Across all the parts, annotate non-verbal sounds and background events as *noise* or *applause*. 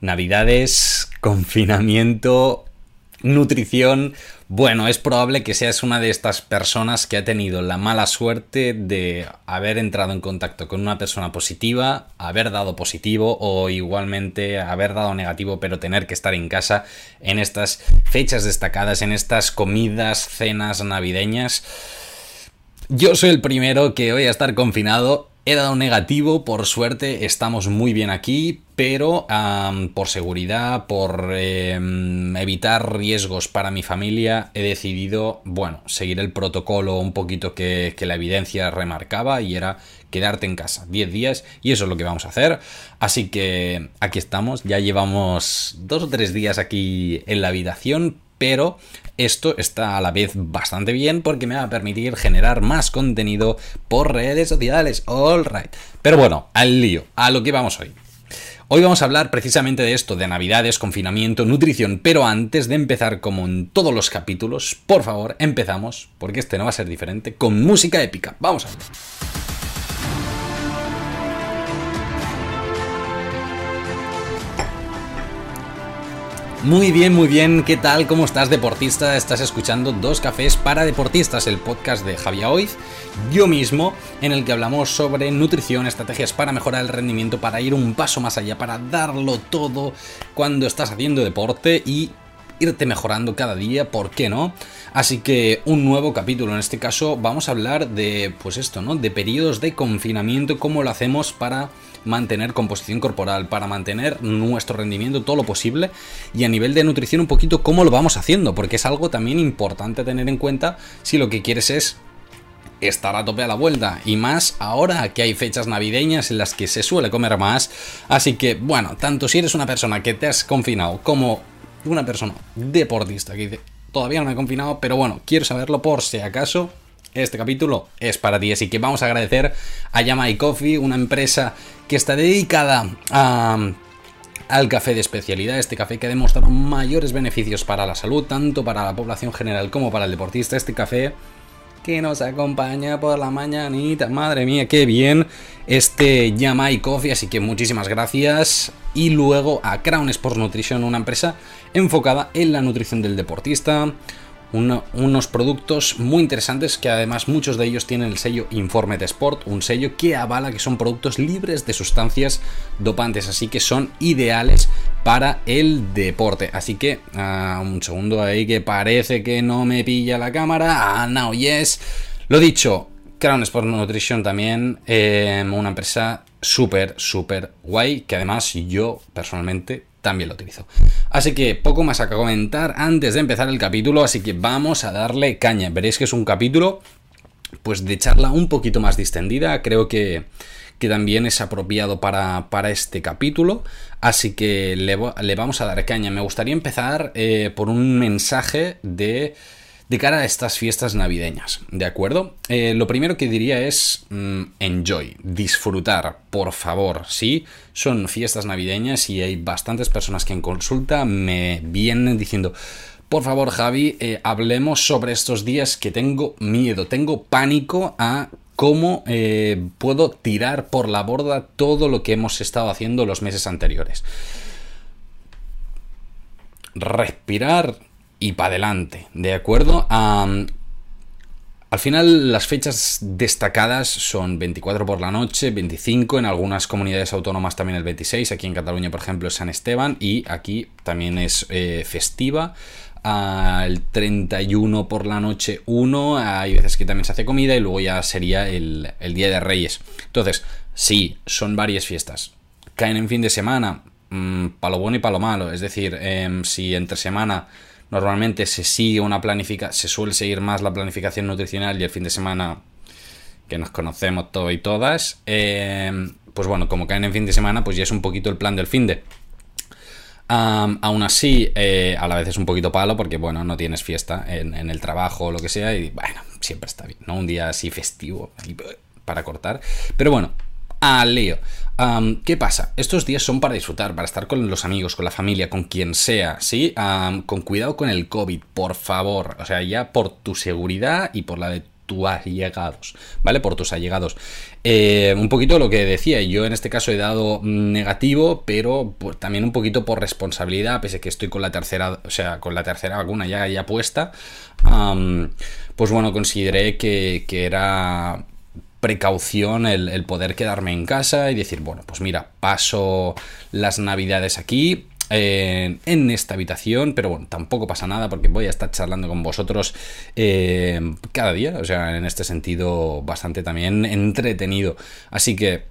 Navidades, confinamiento, nutrición. Bueno, es probable que seas una de estas personas que ha tenido la mala suerte de haber entrado en contacto con una persona positiva, haber dado positivo o igualmente haber dado negativo pero tener que estar en casa en estas fechas destacadas, en estas comidas, cenas navideñas. Yo soy el primero que voy a estar confinado He dado negativo, por suerte estamos muy bien aquí, pero por seguridad, por em, evitar riesgos para mi familia, he decidido, bueno, seguir el protocolo un poquito que, que la evidencia remarcaba y era quedarte en casa 10 días y eso es lo que vamos a hacer. Así que aquí estamos, ya llevamos dos o tres días aquí en la habitación, pero esto está a la vez bastante bien porque me va a permitir generar más contenido por redes sociales. All right. Pero bueno, al lío, a lo que vamos hoy. Hoy vamos a hablar precisamente de esto, de navidades, confinamiento, nutrición, pero antes de empezar como en todos los capítulos, por favor, empezamos, porque este no va a ser diferente, con música épica. Vamos a ver. Muy bien, muy bien. ¿Qué tal? ¿Cómo estás, deportista? Estás escuchando Dos Cafés para Deportistas, el podcast de Javier Oiz, yo mismo, en el que hablamos sobre nutrición, estrategias para mejorar el rendimiento, para ir un paso más allá, para darlo todo cuando estás haciendo deporte y irte mejorando cada día, ¿por qué no? Así que un nuevo capítulo, en este caso vamos a hablar de, pues esto, ¿no? De periodos de confinamiento, cómo lo hacemos para mantener composición corporal, para mantener nuestro rendimiento todo lo posible y a nivel de nutrición un poquito cómo lo vamos haciendo, porque es algo también importante tener en cuenta si lo que quieres es estar a tope a la vuelta y más ahora que hay fechas navideñas en las que se suele comer más así que bueno tanto si eres una persona que te has confinado como una persona deportista que dice, todavía no me he confinado, pero bueno, quiero saberlo por si acaso. Este capítulo es para ti, así que vamos a agradecer a Yamai Coffee, una empresa que está dedicada al café de especialidad, este café que ha demostrado mayores beneficios para la salud, tanto para la población general como para el deportista. Este café que nos acompaña por la mañanita. Madre mía, qué bien este Yamai Coffee, así que muchísimas gracias. Y luego a Crown Sports Nutrition, una empresa enfocada en la nutrición del deportista unos productos muy interesantes que además muchos de ellos tienen el sello Informe de Sport, un sello que avala que son productos libres de sustancias dopantes, así que son ideales para el deporte. Así que, ah, un segundo ahí que parece que no me pilla la cámara. Ah, no, yes. Lo dicho, Crown Sport Nutrition también, eh, una empresa súper, súper guay, que además yo personalmente también lo utilizo. Así que poco más a comentar antes de empezar el capítulo, así que vamos a darle caña. Veréis que es un capítulo pues de charla un poquito más distendida, creo que, que también es apropiado para, para, este capítulo, así que le, le, vamos a dar caña. Me gustaría empezar eh, por un mensaje de de cara a estas fiestas navideñas, ¿de acuerdo? Eh, lo primero que diría es mm, enjoy, disfrutar, por favor, ¿sí? Son fiestas navideñas y hay bastantes personas que en consulta me vienen diciendo... Por favor, Javi, eh, hablemos sobre estos días que tengo miedo, tengo pánico a cómo eh, puedo tirar por la borda todo lo que hemos estado haciendo los meses anteriores. Respirar, y para adelante, ¿de acuerdo? al final las fechas destacadas son 24 por la noche, 25 en algunas comunidades autónomas también el 26, aquí en Cataluña por ejemplo es San Esteban y aquí también es eh, festiva. el 31 por la noche 1, hay veces que también se hace comida y luego ya sería el, Día de Reyes. Entonces, sí, son varias fiestas. Caen en fin de semana, mm, para lo bueno y para lo malo. Es decir, em, si entre semana Normalmente se sigue una planificación, se suele seguir más la planificación nutricional y el fin de semana que nos conocemos todos y todas, eh, pues bueno, como caen en fin de semana, pues ya es un poquito el plan del fin de. aún así, eh, a la vez es un poquito palo porque, bueno, no tienes fiesta en, en, el trabajo o lo que sea y, bueno, siempre está bien, ¿no? Un día así festivo para cortar. Pero bueno, al lío. ¿Qué pasa? Estos días son para disfrutar, para estar con los amigos, con la familia, con quien sea, ¿sí? con cuidado con el COVID, por favor. O sea, ya por tu seguridad y por la de tus allegados, ¿vale? Por tus allegados. Eh, un poquito lo que decía, yo en este caso he dado negativo, pero también un poquito por responsabilidad, pese a que estoy con la tercera, o sea, con la tercera vacuna ya, ya puesta, pues bueno, consideré que, era precaución el, poder quedarme en casa y decir, bueno, pues mira, paso las navidades aquí, en esta habitación, pero bueno, tampoco pasa nada porque voy a estar charlando con vosotros eh, cada día, o sea, en este sentido bastante también entretenido. Así que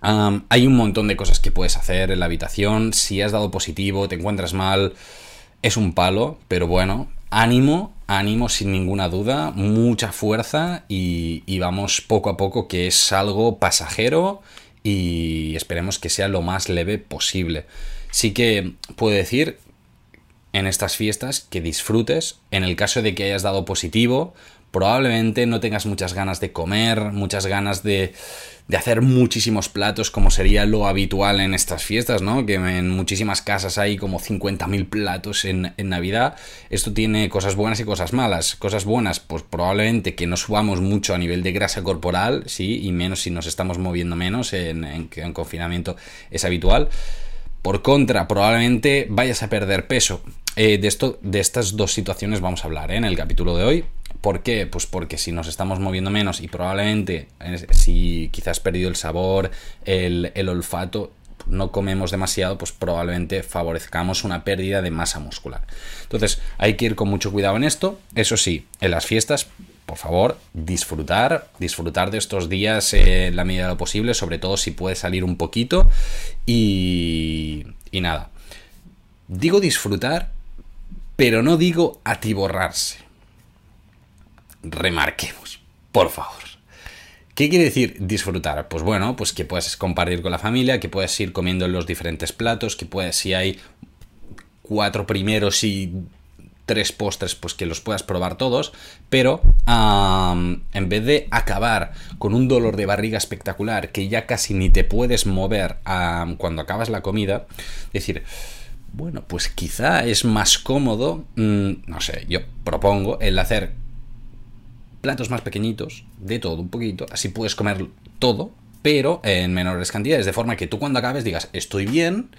hay un montón de cosas que puedes hacer en la habitación, si has dado positivo, te encuentras mal, es un palo, pero bueno, ánimo, ánimo sin ninguna duda, mucha fuerza y, y vamos poco a poco que es algo pasajero y esperemos que sea lo más leve posible. Sí que puedo decir en estas fiestas que disfrutes. En el caso de que hayas dado positivo, probablemente no tengas muchas ganas de comer, muchas ganas de, hacer muchísimos platos, como sería lo habitual en estas fiestas, ¿no? Que en muchísimas casas hay como 50.000 platos en, Navidad. Esto tiene cosas buenas y cosas malas. Cosas buenas, pues probablemente que no subamos mucho a nivel de grasa corporal, sí, y menos si nos estamos moviendo menos en, en, en confinamiento es habitual. Por contra, probablemente vayas a perder peso. Eh, de, esto, de estas dos situaciones vamos a hablar ¿eh? en el capítulo de hoy. ¿Por qué? Pues porque si nos estamos moviendo menos y probablemente eh, si quizás perdido el sabor, el, olfato, no comemos demasiado, pues probablemente favorezcamos una pérdida de masa muscular. Entonces, hay que ir con mucho cuidado en esto. Eso sí, en las fiestas por favor, disfrutar, disfrutar de estos días en la medida de lo posible, sobre todo si puede salir un poquito. Y nada, digo disfrutar, pero no digo atiborrarse. Remarquemos, por favor. ¿Qué quiere decir disfrutar? Pues bueno, pues que puedes compartir con la familia, que puedes ir comiendo en los diferentes platos, que puedes, si hay cuatro primeros y tres postres, pues que los puedas probar todos, pero en vez de acabar con un dolor de barriga espectacular que ya casi ni te puedes mover cuando acabas la comida, decir, bueno, pues quizá es más cómodo, mm, no sé, yo propongo el hacer platos más pequeñitos, de todo un poquito, así puedes comer todo, pero en menores cantidades, de forma que tú cuando acabes digas, estoy bien,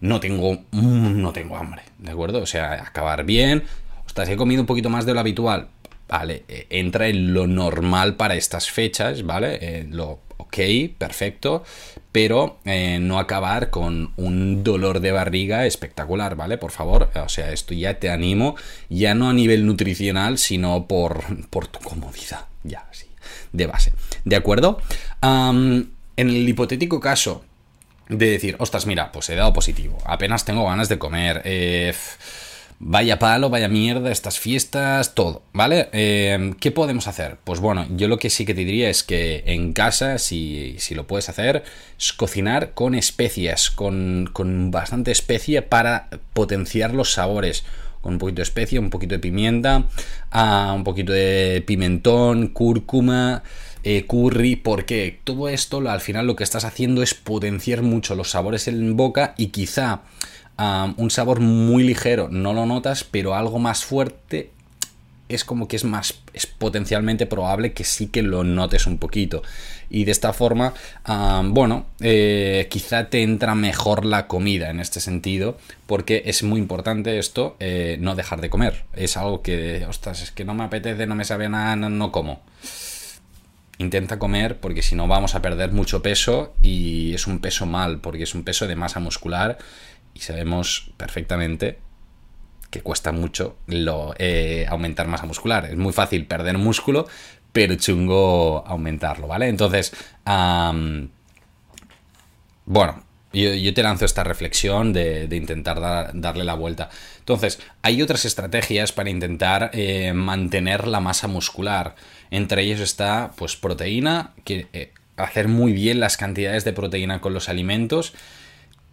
no tengo, mm, no tengo hambre, ¿de acuerdo? O sea, acabar bien, ostras, he comido un poquito más de lo habitual, vale, eh, entra en lo normal para estas fechas, ¿vale? Eh, lo ok, perfecto, pero eh, no acabar con un dolor de barriga espectacular, ¿vale? Por favor, o sea, esto ya te animo, ya no a nivel nutricional, sino por, por tu comodidad, ya, sí, de base, ¿de acuerdo? en el hipotético caso de decir, ostras, mira, pues he dado positivo, apenas tengo ganas de comer, eh, vaya palo, vaya mierda, estas fiestas, todo, ¿vale? Eh, ¿Qué podemos hacer? Pues bueno, yo lo que sí que te diría es que en casa, si, si lo puedes hacer, es cocinar con especias, con, con bastante especia para potenciar los sabores con un poquito de especia, un poquito de pimienta, ah, un poquito de pimentón, cúrcuma, eh, curry, porque todo esto al final lo que estás haciendo es potenciar mucho los sabores en boca y quizá un sabor muy ligero no lo notas, pero algo más fuerte es como que es más, es potencialmente probable que sí que lo notes un poquito. Y de esta forma, bueno, eh, quizá te entra mejor la comida en este sentido, porque es muy importante esto, eh, no dejar de comer. Es algo que, ostras, es que no me apetece, no me sabe nada, no como intenta comer porque si no vamos a perder mucho peso y es un peso mal porque es un peso de masa muscular y sabemos perfectamente que cuesta mucho lo, eh, aumentar masa muscular. Es muy fácil perder músculo, pero chungo aumentarlo, ¿vale? Entonces, bueno, yo, te lanzo esta reflexión de, intentar darle la vuelta. Entonces, hay otras estrategias para intentar eh, mantener la masa muscular. Entre ellos está, pues, proteína, que eh, hacer muy bien las cantidades de proteína con los alimentos.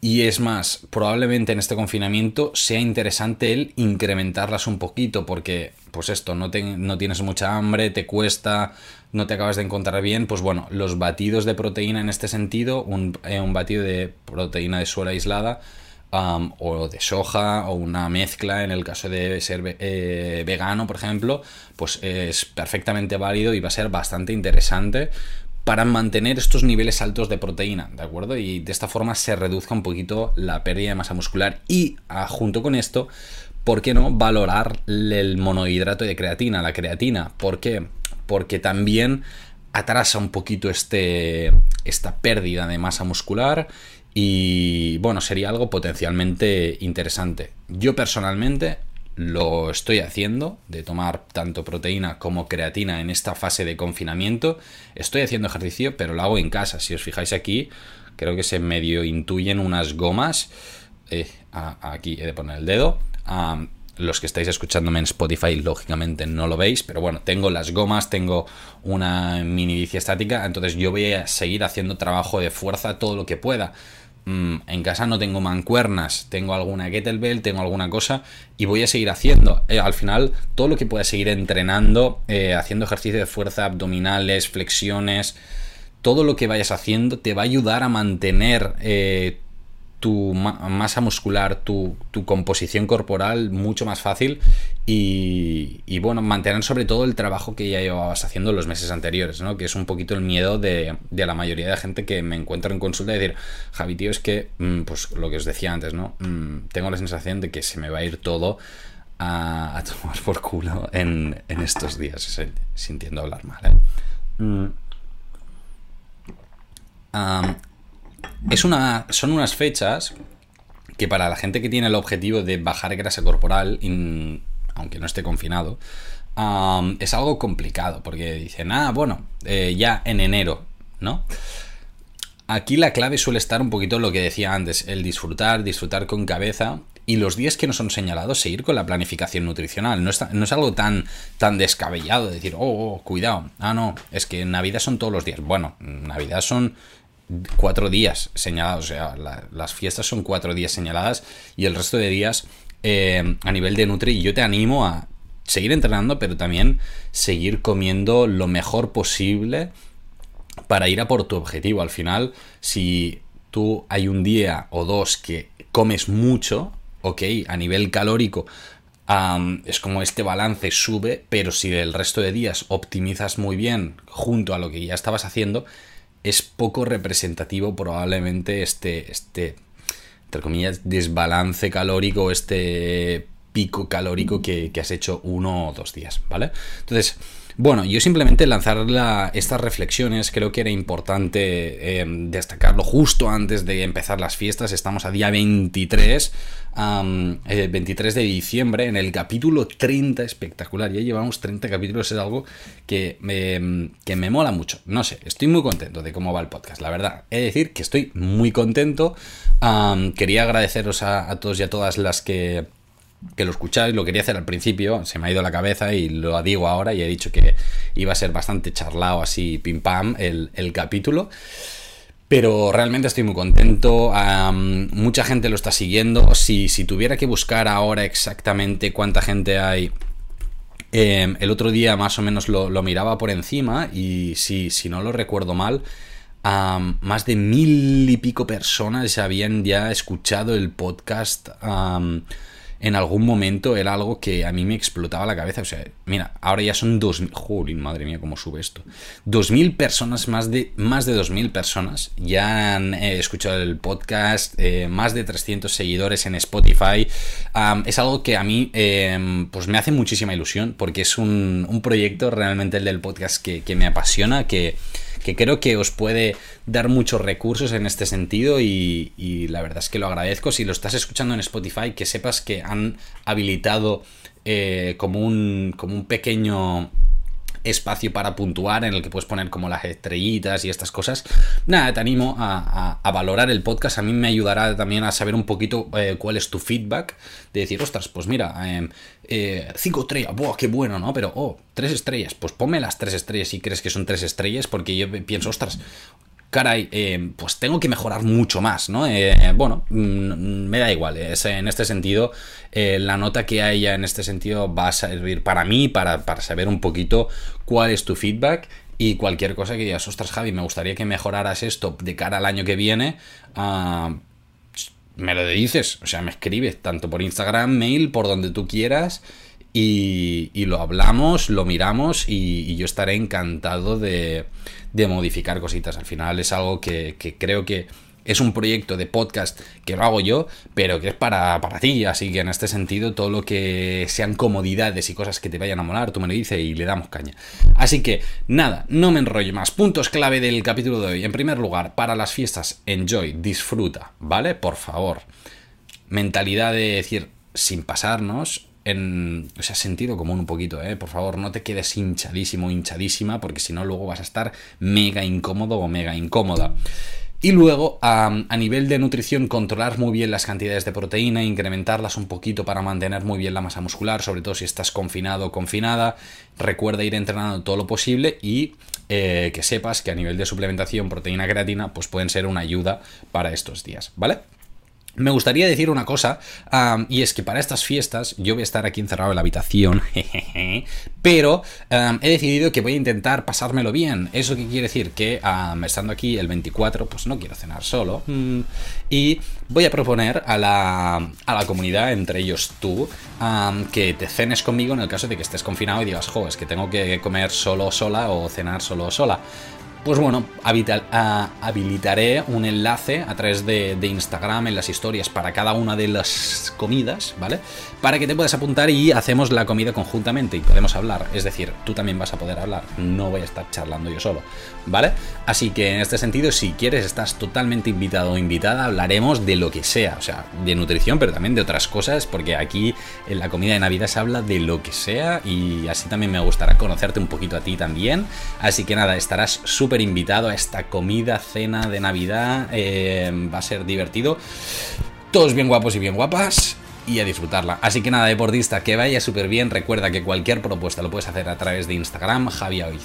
Y es más, probablemente en este confinamiento sea interesante el incrementarlas un poquito, porque, pues esto, no, no tienes mucha hambre, te cuesta, no te acabas de encontrar bien, pues bueno, los batidos de proteína en este sentido, un, eh, un batido de proteína de suela aislada, o de soja o una mezcla en el caso de ser eh, vegano, por ejemplo, pues es perfectamente válido y va a ser bastante interesante para mantener estos niveles altos de proteína, ¿de acuerdo? Y de esta forma se reduzca un poquito la pérdida de masa muscular y ah, junto con esto, ¿por qué no valorar el monohidrato de creatina, la creatina? ¿Por qué? Porque también atrasa un poquito este, esta pérdida de masa muscular y bueno, sería algo potencialmente interesante. Yo personalmente lo estoy haciendo, de tomar tanto proteína como creatina en esta fase de confinamiento. Estoy haciendo ejercicio, pero lo hago en casa. Si os fijáis aquí, creo que se medio intuyen unas gomas. Eh, aquí he de poner el dedo. los que estáis escuchándome en Spotify, lógicamente no lo veis, pero bueno, tengo las gomas, tengo una mini bici estática, entonces yo voy a seguir haciendo trabajo de fuerza todo lo que pueda. Mm, en casa no tengo mancuernas, tengo alguna kettlebell, tengo alguna cosa y voy a seguir haciendo. Eh, al final, todo lo que pueda seguir entrenando, eh, haciendo ejercicio de fuerza, abdominales, flexiones, todo lo que vayas haciendo te va a ayudar a mantener eh, tu masa muscular, tu, composición corporal mucho más fácil y, bueno, mantener sobre todo el trabajo que ya llevabas haciendo los meses anteriores, ¿no? Que es un poquito el miedo de, la mayoría de gente que me encuentra en consulta y decir, Javi, tío, es que, mm, pues lo que os decía antes, ¿no? Mm, tengo la sensación de que se me va a ir todo a, tomar por culo en, estos días, sintiendo hablar mal, ¿eh? Mm es una, son unas fechas que para la gente que tiene el objetivo de bajar grasa corporal, aunque no esté confinado, es algo complicado, porque dicen, ah, bueno, eh, ya en enero, ¿no? Aquí la clave suele estar un poquito lo que decía antes, el disfrutar, disfrutar con cabeza y los días que nos son señalados seguir con la planificación nutricional. No, no es algo tan, tan descabellado decir, oh, oh, cuidado, ah, no, es que Navidad son todos los días. Bueno, Navidad son cuatro días señalados, o sea, las fiestas son cuatro días señaladas y el resto de días eh, a nivel de Nutri, yo te animo a seguir entrenando, pero también seguir comiendo lo mejor posible para ir a por tu objetivo. Al final, si tú hay un día o dos que comes mucho, ok, a nivel calórico, es como este balance sube, pero si el resto de días optimizas muy bien junto a lo que ya estabas haciendo, es poco representativo probablemente este, este, entre comillas, desbalance calórico, este pico calórico que, que has hecho uno o dos días, ¿vale? Entonces, bueno, yo simplemente lanzar estas reflexiones, creo que era importante em, destacarlo justo antes de empezar las fiestas. Estamos a día 23, 23 eh, de diciembre, en el capítulo 30, espectacular. Ya llevamos 30 capítulos, es algo que me, que me mola mucho. No sé, estoy muy contento de cómo va el podcast, la verdad. He de decir que estoy muy contento. quería agradeceros a todos y a todas las que que lo escucháis, lo quería hacer al principio, se me ha ido la cabeza y lo digo ahora y he dicho que iba a ser bastante charlado así pim pam el, capítulo. Pero realmente estoy muy contento. mucha gente lo está siguiendo. Si, si, tuviera que buscar ahora exactamente cuánta gente hay. Em, el otro día más o menos lo, miraba por encima. Y si, si no lo recuerdo mal. más de mil y pico personas habían ya escuchado el podcast en algún momento era algo que a mí me explotaba la cabeza. O sea, mira, ahora ya son dos Jolín, madre mía, cómo sube esto. Dos mil personas, más de, más de dos mil personas ya han eh, escuchado el podcast, eh, más de 300 seguidores en Spotify. es algo que a mí em, pues me hace muchísima ilusión porque es un, un proyecto realmente el del podcast que, que me apasiona, que que creo que os puede dar muchos recursos en este sentido y, la verdad es que lo agradezco. Si lo estás escuchando en Spotify, que sepas que han habilitado eh, como, un, como un pequeño espacio para puntuar en el que puedes poner como las estrellitas y estas cosas. Nada, te animo a, valorar el podcast. A mí me ayudará también a saber un poquito eh, cuál es tu feedback. De decir, ostras, pues mira, em, eh, cinco estrellas, ¡buah, qué bueno, ¿no? Pero, oh, tres estrellas, pues ponme las tres estrellas si crees que son tres estrellas, porque yo pienso, ostras, caray, eh, pues tengo que mejorar mucho más, ¿no? Eh, bueno, mm, me da igual, en este sentido, eh, la nota que haya en este sentido va a servir para mí, para, saber un poquito cuál es tu feedback y cualquier cosa que digas, ostras Javi, me gustaría que mejoraras esto de cara al año que viene. Ah, me lo dices, o sea, me escribes tanto por Instagram, mail, por donde tú quieras. Y, lo hablamos, lo miramos y, yo estaré encantado de, modificar cositas. Al final es algo que, que creo que es un proyecto de podcast que lo hago yo, pero que es para, para ti. Así que en este sentido, todo lo que sean comodidades y cosas que te vayan a molar, tú me lo dices y le damos caña. Así que nada, no me enrollo más. Puntos clave del capítulo de hoy. En primer lugar, para las fiestas, enjoy, disfruta, ¿vale? Por favor. Mentalidad de decir, sin pasarnos, en, o sea, sentido común un poquito, ¿eh? Por favor, no te quedes hinchadísimo, hinchadísima, porque si no, luego vas a estar mega incómodo o mega incómoda. Y luego, a, nivel de nutrición, controlar muy bien las cantidades de proteína, incrementarlas un poquito para mantener muy bien la masa muscular, sobre todo si estás confinado o confinada. Recuerda ir entrenando todo lo posible y eh, que sepas que a nivel de suplementación, proteína creatina, pues pueden ser una ayuda para estos días, ¿vale? Me gustaría decir una cosa, y es que para estas fiestas yo voy a estar aquí encerrado en la habitación, *laughs* pero he decidido que voy a intentar pasármelo bien. ¿Eso qué quiere decir? Que estando aquí el 24, pues no quiero cenar solo. Mm, y voy a proponer a la, a la comunidad, entre ellos tú, que te cenes conmigo en el caso de que estés confinado y digas, jo, es que tengo que comer solo sola o cenar solo sola pues bueno, habilitaré un enlace a través de, Instagram en las historias para cada una de las comidas, ¿vale? Para que te puedas apuntar y hacemos la comida conjuntamente y podemos hablar. Es decir, tú también vas a poder hablar, no voy a estar charlando yo solo, ¿vale? Así que en este sentido, si quieres, estás totalmente invitado o invitada, hablaremos de lo que sea, o sea, de nutrición, pero también de otras cosas, porque aquí en la comida de Navidad se habla de lo que sea y así también me gustará conocerte un poquito a ti también. Así que nada, estarás súper invitado a esta comida, cena de Navidad. Eh, va a ser divertido. Todos bien guapos y bien guapas y a disfrutarla. Así que nada, deportista, que vaya súper bien. Recuerda que cualquier propuesta lo puedes hacer a través de Instagram,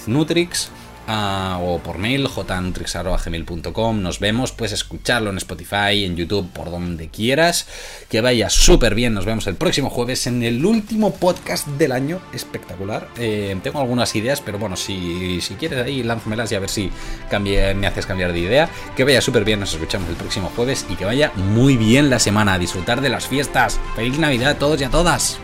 Nutrix o por mail jnutrix.gmail.com nos vemos, puedes escucharlo en Spotify, en YouTube, por donde quieras. Que vaya súper bien, nos vemos el próximo jueves en el último podcast del año, espectacular. Eh, tengo algunas ideas, pero bueno, si, si quieres ahí lánzamelas y a ver si cambie, me haces cambiar de idea, que vaya súper bien, nos escuchamos el próximo jueves y que vaya muy bien la semana, a disfrutar de las fiestas, feliz Navidad a todos y a todas